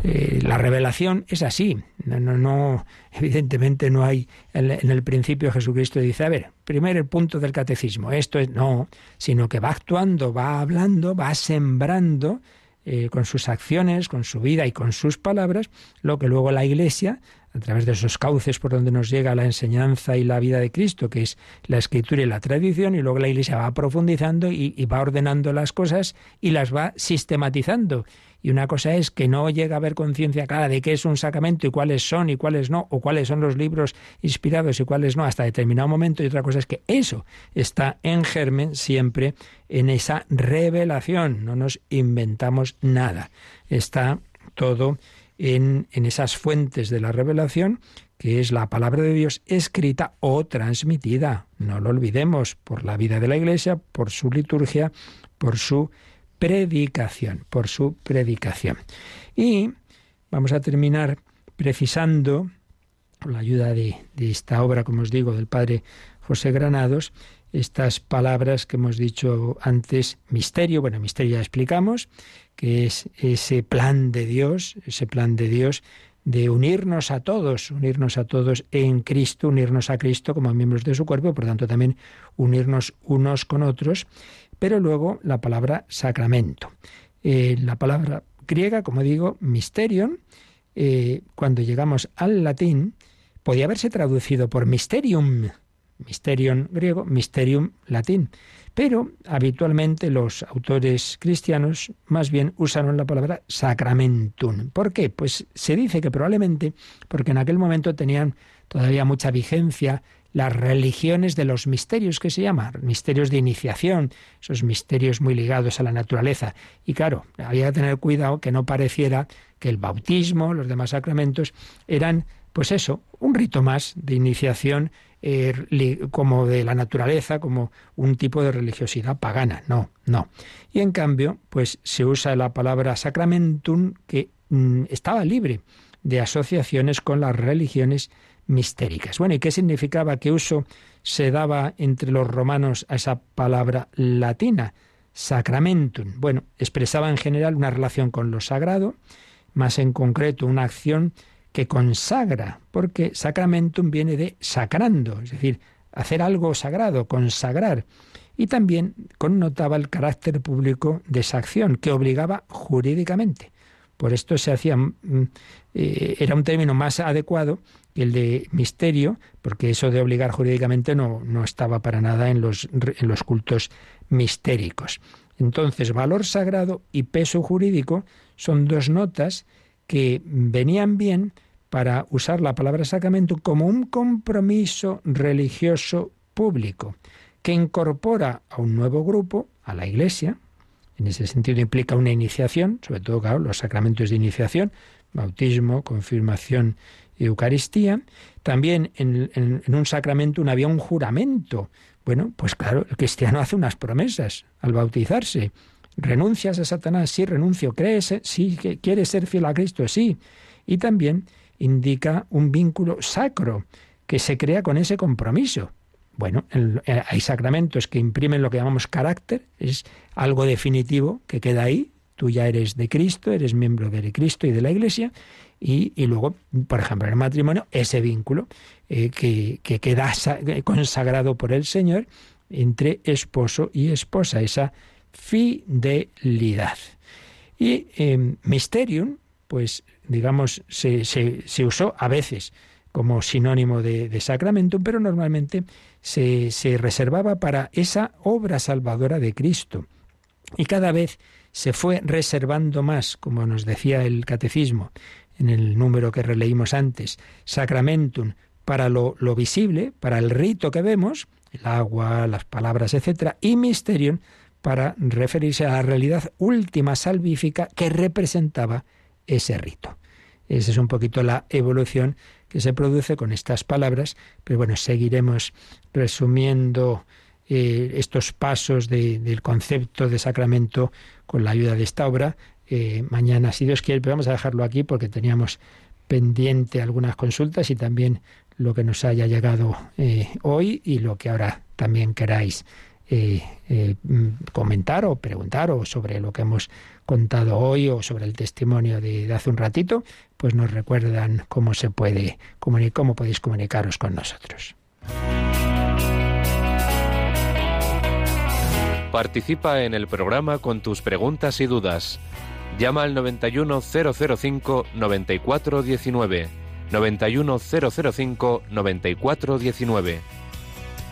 Eh, la revelación es así. No, no, no, evidentemente no hay en el principio Jesucristo dice, a ver, primero el punto del catecismo, esto es no, sino que va actuando, va hablando, va sembrando eh, con sus acciones, con su vida y con sus palabras, lo que luego la Iglesia a través de esos cauces por donde nos llega la enseñanza y la vida de Cristo, que es la escritura y la tradición, y luego la Iglesia va profundizando y, y va ordenando las cosas y las va sistematizando. Y una cosa es que no llega a haber conciencia clara de qué es un sacramento y cuáles son y cuáles no, o cuáles son los libros inspirados y cuáles no, hasta determinado momento. Y otra cosa es que eso está en germen siempre en esa revelación. No nos inventamos nada. Está todo en, en esas fuentes de la revelación que es la palabra de Dios escrita o transmitida. No lo olvidemos, por la vida de la Iglesia, por su liturgia, por su predicación, por su predicación. Y vamos a terminar precisando, con la ayuda de, esta obra, como os digo, del padre José Granados, estas palabras que hemos dicho antes, misterio, bueno, misterio ya explicamos, que es ese plan de Dios, ese plan de Dios de unirnos a todos, unirnos a todos en Cristo, unirnos a Cristo como miembros de su cuerpo, por tanto también unirnos unos con otros, pero luego la palabra sacramento. Eh, la palabra griega, como digo, mysterion, eh, cuando llegamos al latín, podía haberse traducido por mysterium, mysterion griego, mysterium latín. Pero habitualmente los autores cristianos más bien usaron la palabra sacramentum. ¿Por qué? Pues se dice que probablemente porque en aquel momento tenían todavía mucha vigencia las religiones de los misterios que se llaman, misterios de iniciación, esos misterios muy ligados a la naturaleza. Y claro, había que tener cuidado que no pareciera que el bautismo, los demás sacramentos, eran, pues eso, un rito más de iniciación eh, como de la naturaleza, como un tipo de religiosidad pagana. No, no. Y en cambio, pues se usa la palabra sacramentum que mm, estaba libre de asociaciones con las religiones Bueno, ¿y qué significaba? ¿Qué uso se daba entre los romanos a esa palabra latina? Sacramentum. Bueno, expresaba en general una relación con lo sagrado, más en concreto una acción que consagra, porque sacramentum viene de sacrando, es decir, hacer algo sagrado, consagrar. Y también connotaba el carácter público de esa acción, que obligaba jurídicamente. Por esto se hacía, mm, eh, era un término más adecuado que el de misterio, porque eso de obligar jurídicamente no, no estaba para nada en los, en los cultos mistéricos. Entonces, valor sagrado y peso jurídico son dos notas que venían bien para usar la palabra sacramento como un compromiso religioso público que incorpora a un nuevo grupo, a la Iglesia, en ese sentido implica una iniciación, sobre todo, claro, los sacramentos de iniciación, bautismo, confirmación y Eucaristía. También en, un sacramento había un juramento. Bueno, pues claro, el cristiano hace unas promesas al bautizarse. ¿Renuncias a Satanás? Sí, renuncio. ¿Crees? Sí. ¿Quieres ser fiel a Cristo? Sí. Y también indica un vínculo sacro que se crea con ese compromiso. Bueno, eh, hay sacramentos que imprimen lo que llamamos carácter, es algo definitivo que queda ahí, tú ya eres de Cristo, eres miembro de Cristo y de la Iglesia, y, luego, por ejemplo, en el matrimonio, ese vínculo eh, que, queda consagrado por el Señor entre esposo y esposa, esa fidelidad. Y eh, Mysterium, pues digamos, se, usó a veces como sinónimo de, de sacramento, pero normalmente se, se reservaba para esa obra salvadora de Cristo. Y cada vez se fue reservando más, como nos decía el catecismo en el número que releímos antes, sacramentum para lo, lo visible, para el rito que vemos, el agua, las palabras, etc., y mysterium para referirse a la realidad última salvífica que representaba ese rito. Esa es un poquito la evolución que se produce con estas palabras, pero bueno, seguiremos resumiendo eh, estos pasos del concepto de sacramento con la ayuda de esta obra. Eh, mañana, si Dios quiere, pero vamos a dejarlo aquí porque teníamos pendiente algunas consultas y también lo que nos haya llegado eh, hoy y lo que ahora también queráis eh, eh, comentar o preguntar o sobre lo que hemos contado hoy o sobre el testimonio de, hace un ratito, pues nos recuerdan cómo se puede comunicar, cómo podéis comunicaros con nosotros. Participa en el programa con tus preguntas y dudas. Llama al 91005 9419.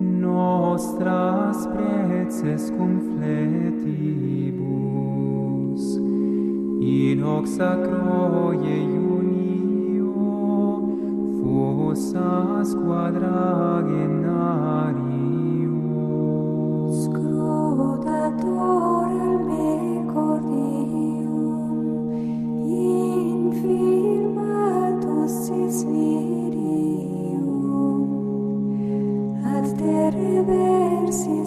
nostras preces cum fletibus in hoc sacro iunio fossas quadragenario. Scrutator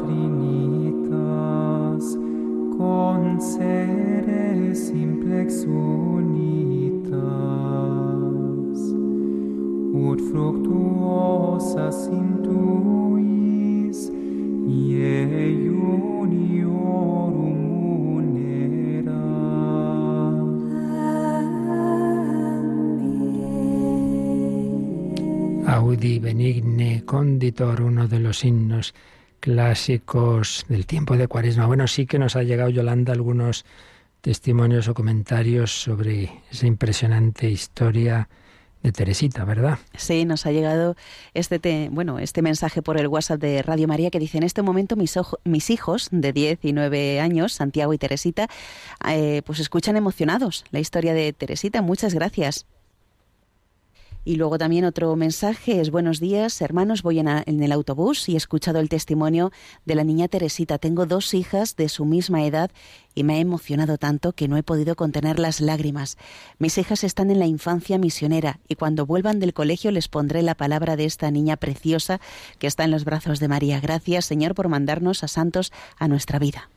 trinitas concede simplex unitas ut fructuosas intuis ie uniorum munera Amen. Audi benigne conditor, uno de los himnos clásicos del tiempo de Cuaresma. Bueno, sí que nos ha llegado Yolanda algunos testimonios o comentarios sobre esa impresionante historia de Teresita, ¿verdad? Sí, nos ha llegado este te- bueno, este mensaje por el WhatsApp de Radio María que dice en este momento mis, ojo- mis hijos de 10 y 9 años, Santiago y Teresita, eh, pues escuchan emocionados la historia de Teresita. Muchas gracias. Y luego también otro mensaje es buenos días, hermanos, voy en, el autobús y he escuchado el testimonio de la niña Teresita. Tengo dos hijas de su misma edad y me ha emocionado tanto que no he podido contener las lágrimas. Mis hijas están en la infancia misionera y cuando vuelvan del colegio les pondré la palabra de esta niña preciosa que está en los brazos de María. Gracias, Señor, por mandarnos a santos a nuestra vida.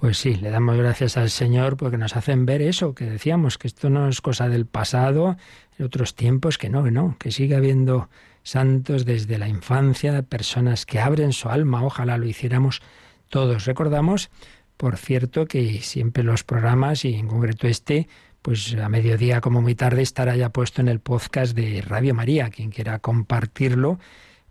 Pues sí, le damos gracias al Señor porque nos hacen ver eso, que decíamos, que esto no es cosa del pasado, en otros tiempos, que no, que no, que sigue habiendo santos desde la infancia, personas que abren su alma, ojalá lo hiciéramos todos. Recordamos, por cierto, que siempre los programas, y en concreto este, pues a mediodía como muy tarde estará ya puesto en el podcast de Radio María, quien quiera compartirlo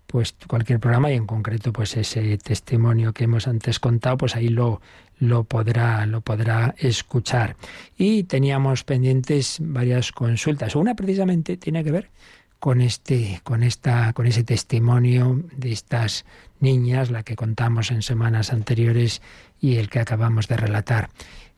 pues cualquier programa y en concreto pues ese testimonio que hemos antes contado pues ahí lo lo podrá lo podrá escuchar. Y teníamos pendientes varias consultas. Una precisamente tiene que ver con este con esta con ese testimonio de estas niñas la que contamos en semanas anteriores y el que acabamos de relatar.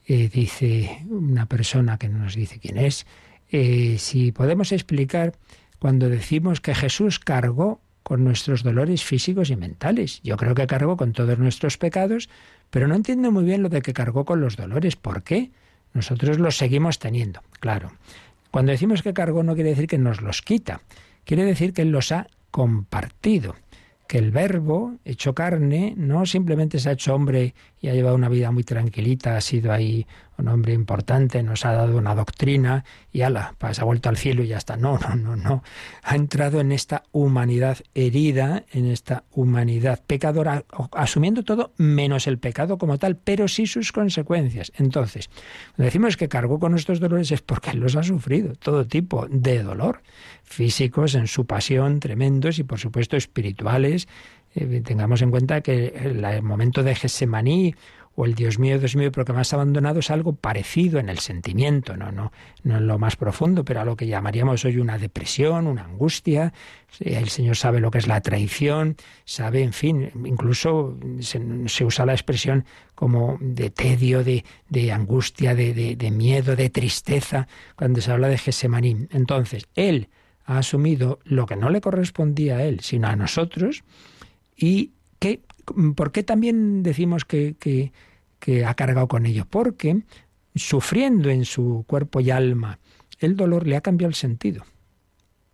Eh, dice una persona que no nos dice quién es eh, si podemos explicar cuando decimos que Jesús cargó con nuestros dolores físicos y mentales. Yo creo que cargó con todos nuestros pecados, pero no entiendo muy bien lo de que cargó con los dolores. ¿Por qué? Nosotros los seguimos teniendo, claro. Cuando decimos que cargó no quiere decir que nos los quita, quiere decir que Él los ha compartido, que el verbo hecho carne no simplemente se ha hecho hombre y ha llevado una vida muy tranquilita, ha sido ahí un hombre importante, nos ha dado una doctrina y ala, se ha vuelto al cielo y ya está. No, no, no, no. Ha entrado en esta humanidad herida, en esta humanidad pecadora, asumiendo todo menos el pecado como tal, pero sí sus consecuencias. Entonces, decimos que cargó con nuestros dolores es porque los ha sufrido, todo tipo de dolor, físicos en su pasión, tremendos y por supuesto espirituales. Eh, tengamos en cuenta que el momento de Gesemaní o el Dios mío, Dios mío, porque me has abandonado es algo parecido en el sentimiento, no, no, no en lo más profundo, pero a lo que llamaríamos hoy una depresión, una angustia. El Señor sabe lo que es la traición, sabe, en fin, incluso se, usa la expresión como de tedio, de, de angustia, de, de, de, miedo, de tristeza, cuando se habla de Gesemaní. Entonces, Él ha asumido lo que no le correspondía a Él, sino a nosotros, y que, ¿por qué también decimos que, que que ha cargado con ello, porque sufriendo en su cuerpo y alma el dolor le ha cambiado el sentido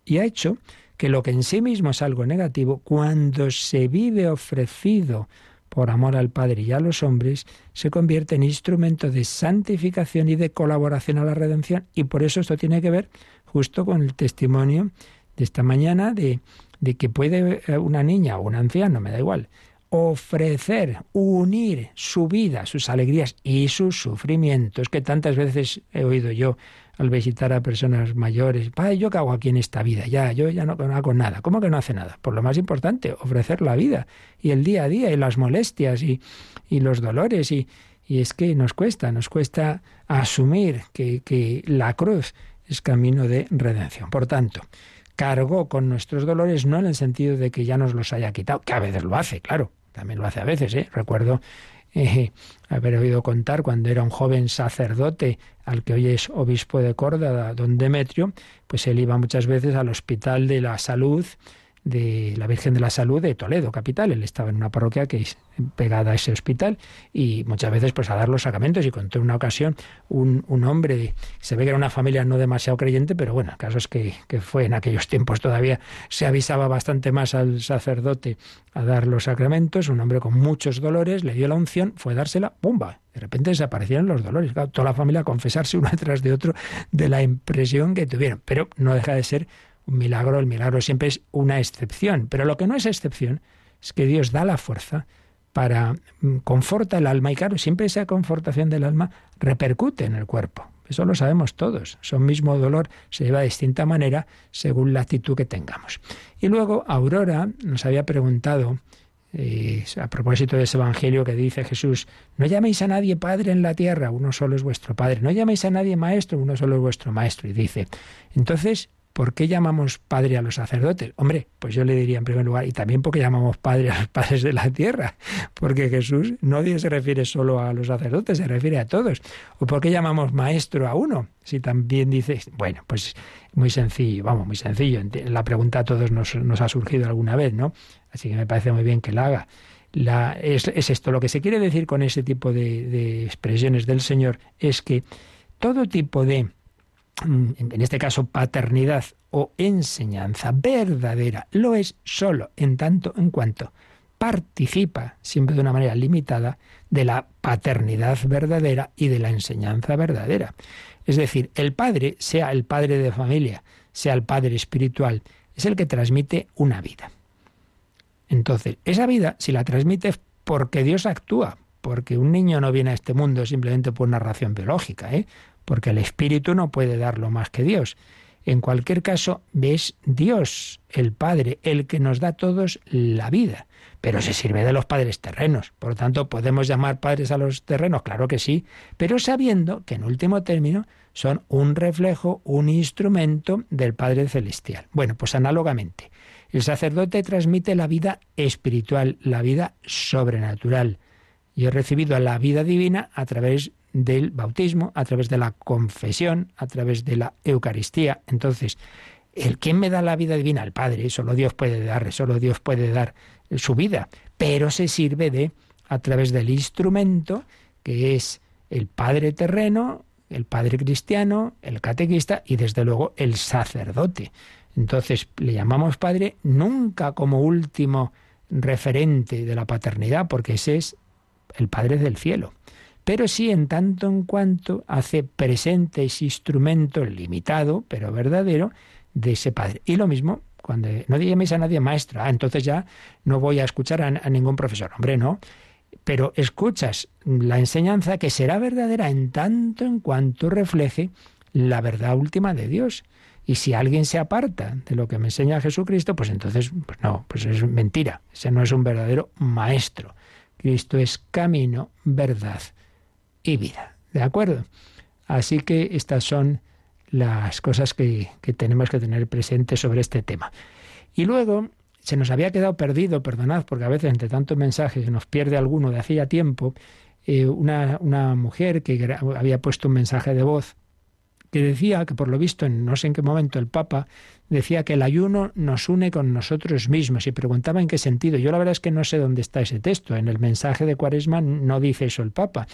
y ha hecho que lo que en sí mismo es algo negativo, cuando se vive ofrecido por amor al Padre y a los hombres, se convierte en instrumento de santificación y de colaboración a la redención. Y por eso esto tiene que ver justo con el testimonio de esta mañana de, de que puede una niña o un anciano, me da igual, ofrecer, unir su vida, sus alegrías y sus sufrimientos, que tantas veces he oído yo al visitar a personas mayores, Padre, ¿yo qué hago aquí en esta vida? Ya, yo ya no, hago nada. ¿Cómo que no hace nada? Por lo más importante, ofrecer la vida y el día a día y las molestias y, y los dolores y, y es que nos cuesta, nos cuesta asumir que, que la cruz es camino de redención. Por tanto, cargó con nuestros dolores no en el sentido de que ya nos los haya quitado, que a veces lo hace, claro, también lo hace a veces, ¿eh? Recuerdo eh, haber oído contar cuando era un joven sacerdote al que hoy es obispo de Córdoba, don Demetrio, pues él iba muchas veces al Hospital de la Salud de la Virgen de la Salud de Toledo, capital. Él estaba en una parroquia que es pegada a ese hospital y muchas veces pues a dar los sacramentos y contó una ocasión un, un hombre, se ve que era una familia no demasiado creyente, pero bueno, el caso es que, que fue en aquellos tiempos todavía se avisaba bastante más al sacerdote a dar los sacramentos, un hombre con muchos dolores, le dio la unción, fue a dársela, ¡pumba! De repente desaparecieron los dolores. toda la familia a confesarse uno (laughs) detrás de otro de la impresión que tuvieron. Pero no deja de ser un milagro, el milagro siempre es una excepción, pero lo que no es excepción es que Dios da la fuerza para mm, conforta el alma y claro, siempre esa confortación del alma repercute en el cuerpo. Eso lo sabemos todos. Son mismo dolor se lleva de distinta manera según la actitud que tengamos. Y luego Aurora nos había preguntado eh, a propósito de ese evangelio que dice Jesús, no llaméis a nadie padre en la tierra, uno solo es vuestro padre, no llaméis a nadie maestro, uno solo es vuestro maestro. Y dice, entonces, ¿Por qué llamamos padre a los sacerdotes? Hombre, pues yo le diría en primer lugar, y también porque llamamos padre a los (laughs) padres de la tierra, porque Jesús no se refiere solo a los sacerdotes, se refiere a todos. ¿O por qué llamamos maestro a uno? Si también dice, bueno, pues muy sencillo, vamos, muy sencillo. La pregunta a todos nos, ha surgido alguna vez, ¿no? Así que me parece muy bien que la haga. Es, esto, lo que se quiere decir con ese tipo de expresiones del Señor es que todo tipo de en este caso paternidad o enseñanza verdadera, lo es solo en tanto en cuanto participa, siempre de una manera limitada, de la paternidad verdadera y de la enseñanza verdadera. Es decir, el padre, sea el padre de familia, sea el padre espiritual, es el que transmite una vida. Entonces, esa vida, si la transmite es porque Dios actúa, porque un niño no viene a este mundo simplemente por una ración biológica, ¿eh? Porque el Espíritu no puede darlo más que Dios. En cualquier caso, es Dios, el Padre, el que nos da a todos la vida, pero se sirve de los padres terrenos. Por lo tanto, ¿podemos llamar padres a los terrenos? Claro que sí, pero sabiendo que en último término son un reflejo, un instrumento del Padre Celestial. Bueno, pues análogamente, el sacerdote transmite la vida espiritual, la vida sobrenatural. Yo he recibido la vida divina a través del bautismo, a través de la confesión, a través de la Eucaristía. Entonces, el quién me da la vida divina, el Padre, solo Dios puede dar, solo Dios puede dar su vida, pero se sirve de a través del instrumento que es el Padre terreno, el Padre cristiano, el catequista y desde luego el sacerdote. Entonces le llamamos Padre nunca como último referente de la paternidad, porque ese es el Padre del cielo. Pero sí en tanto en cuanto hace presente ese instrumento limitado, pero verdadero, de ese Padre. Y lo mismo cuando no llaméis a nadie maestro, ah, entonces ya no voy a escuchar a, a, ningún profesor. Hombre, no. Pero escuchas la enseñanza que será verdadera en tanto en cuanto refleje la verdad última de Dios. Y si alguien se aparta de lo que me enseña Jesucristo, pues entonces, pues no, pues es mentira. Ese no es un verdadero maestro. Cristo es camino, verdad y vida. ¿De acuerdo? Así que estas son las cosas que, que tenemos que tener presentes sobre este tema. Y luego se nos había quedado perdido, perdonad, porque a veces entre tantos mensajes se nos pierde alguno de hacía tiempo, eh, una, una mujer que había puesto un mensaje de voz que decía que por lo visto en no sé en qué momento el Papa decía que el ayuno nos une con nosotros mismos y preguntaba en qué sentido. Yo la verdad es que no sé dónde está ese texto. En el mensaje de Cuaresma no dice eso el Papa.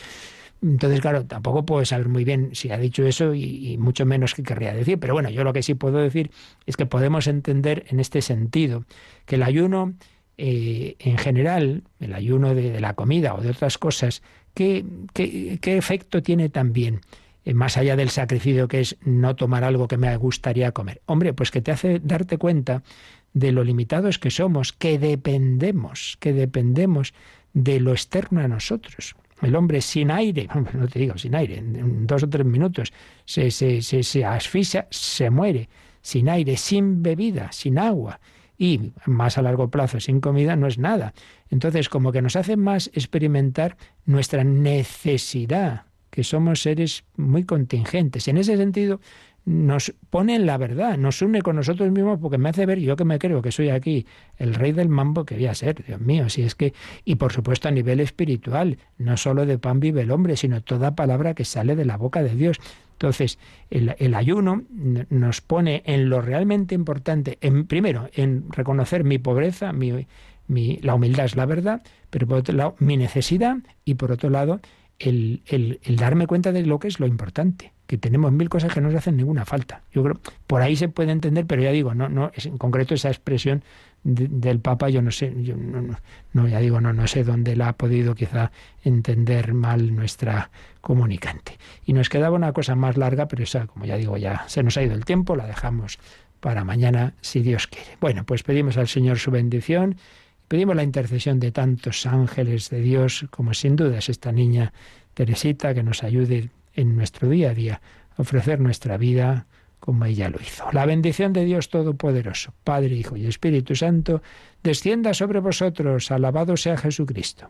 Entonces, claro, tampoco puedo saber muy bien si ha dicho eso y, mucho menos qué querría decir. Pero bueno, yo lo que sí puedo decir es que podemos entender en este sentido que el ayuno, eh, en general, el ayuno de, la comida o de otras cosas, ¿qué, qué, efecto tiene también? Eh, más allá del sacrificio que es no tomar algo que me gustaría comer. Hombre, pues que te hace darte cuenta de lo limitados que somos, que dependemos, que dependemos de lo externo a nosotros. El hombre sin aire, (laughs) no te digo sin aire, en dos o tres minutos se, se, se, asfixia, se muere. Sin aire, sin bebida, sin agua y más a largo plazo sin comida no es nada. Entonces, como que nos hace más experimentar nuestra necesidad, que somos seres muy contingentes. En ese sentido, nos pone en la verdad, nos une con nosotros mismos porque me hace ver, yo que me creo que soy aquí el rey del mambo que voy a ser, Dios mío, si es que, y por supuesto a nivel espiritual, no solo de pan vive el hombre, sino toda palabra que sale de la boca de Dios. Entonces, el, el ayuno nos pone en lo realmente importante, en, primero, en reconocer mi pobreza, mi, la humildad es la verdad, pero por otro lado, mi necesidad, y por otro lado, el, el darme cuenta de lo que es lo importante que tenemos mil cosas que no nos hacen ninguna falta. Yo creo por ahí se puede entender, pero ya digo, no, no, en concreto esa expresión del Papa, yo no sé, yo no, no, ya digo, no, no sé dónde la ha podido quizá entender mal nuestra comunicante. Y nos quedaba una cosa más larga, pero esa, como ya digo, ya se nos ha ido el tiempo, la dejamos para mañana, si Dios quiere. Bueno, pues pedimos al Señor su bendición, pedimos la intercesión de tantos ángeles de Dios, como sin duda es esta niña Teresita, que nos ayude en nuestro día a día, ofrecer nuestra vida como ella lo hizo. La bendición de Dios Todopoderoso, Padre, Hijo y Espíritu Santo, descienda sobre vosotros. Alabado sea Jesucristo.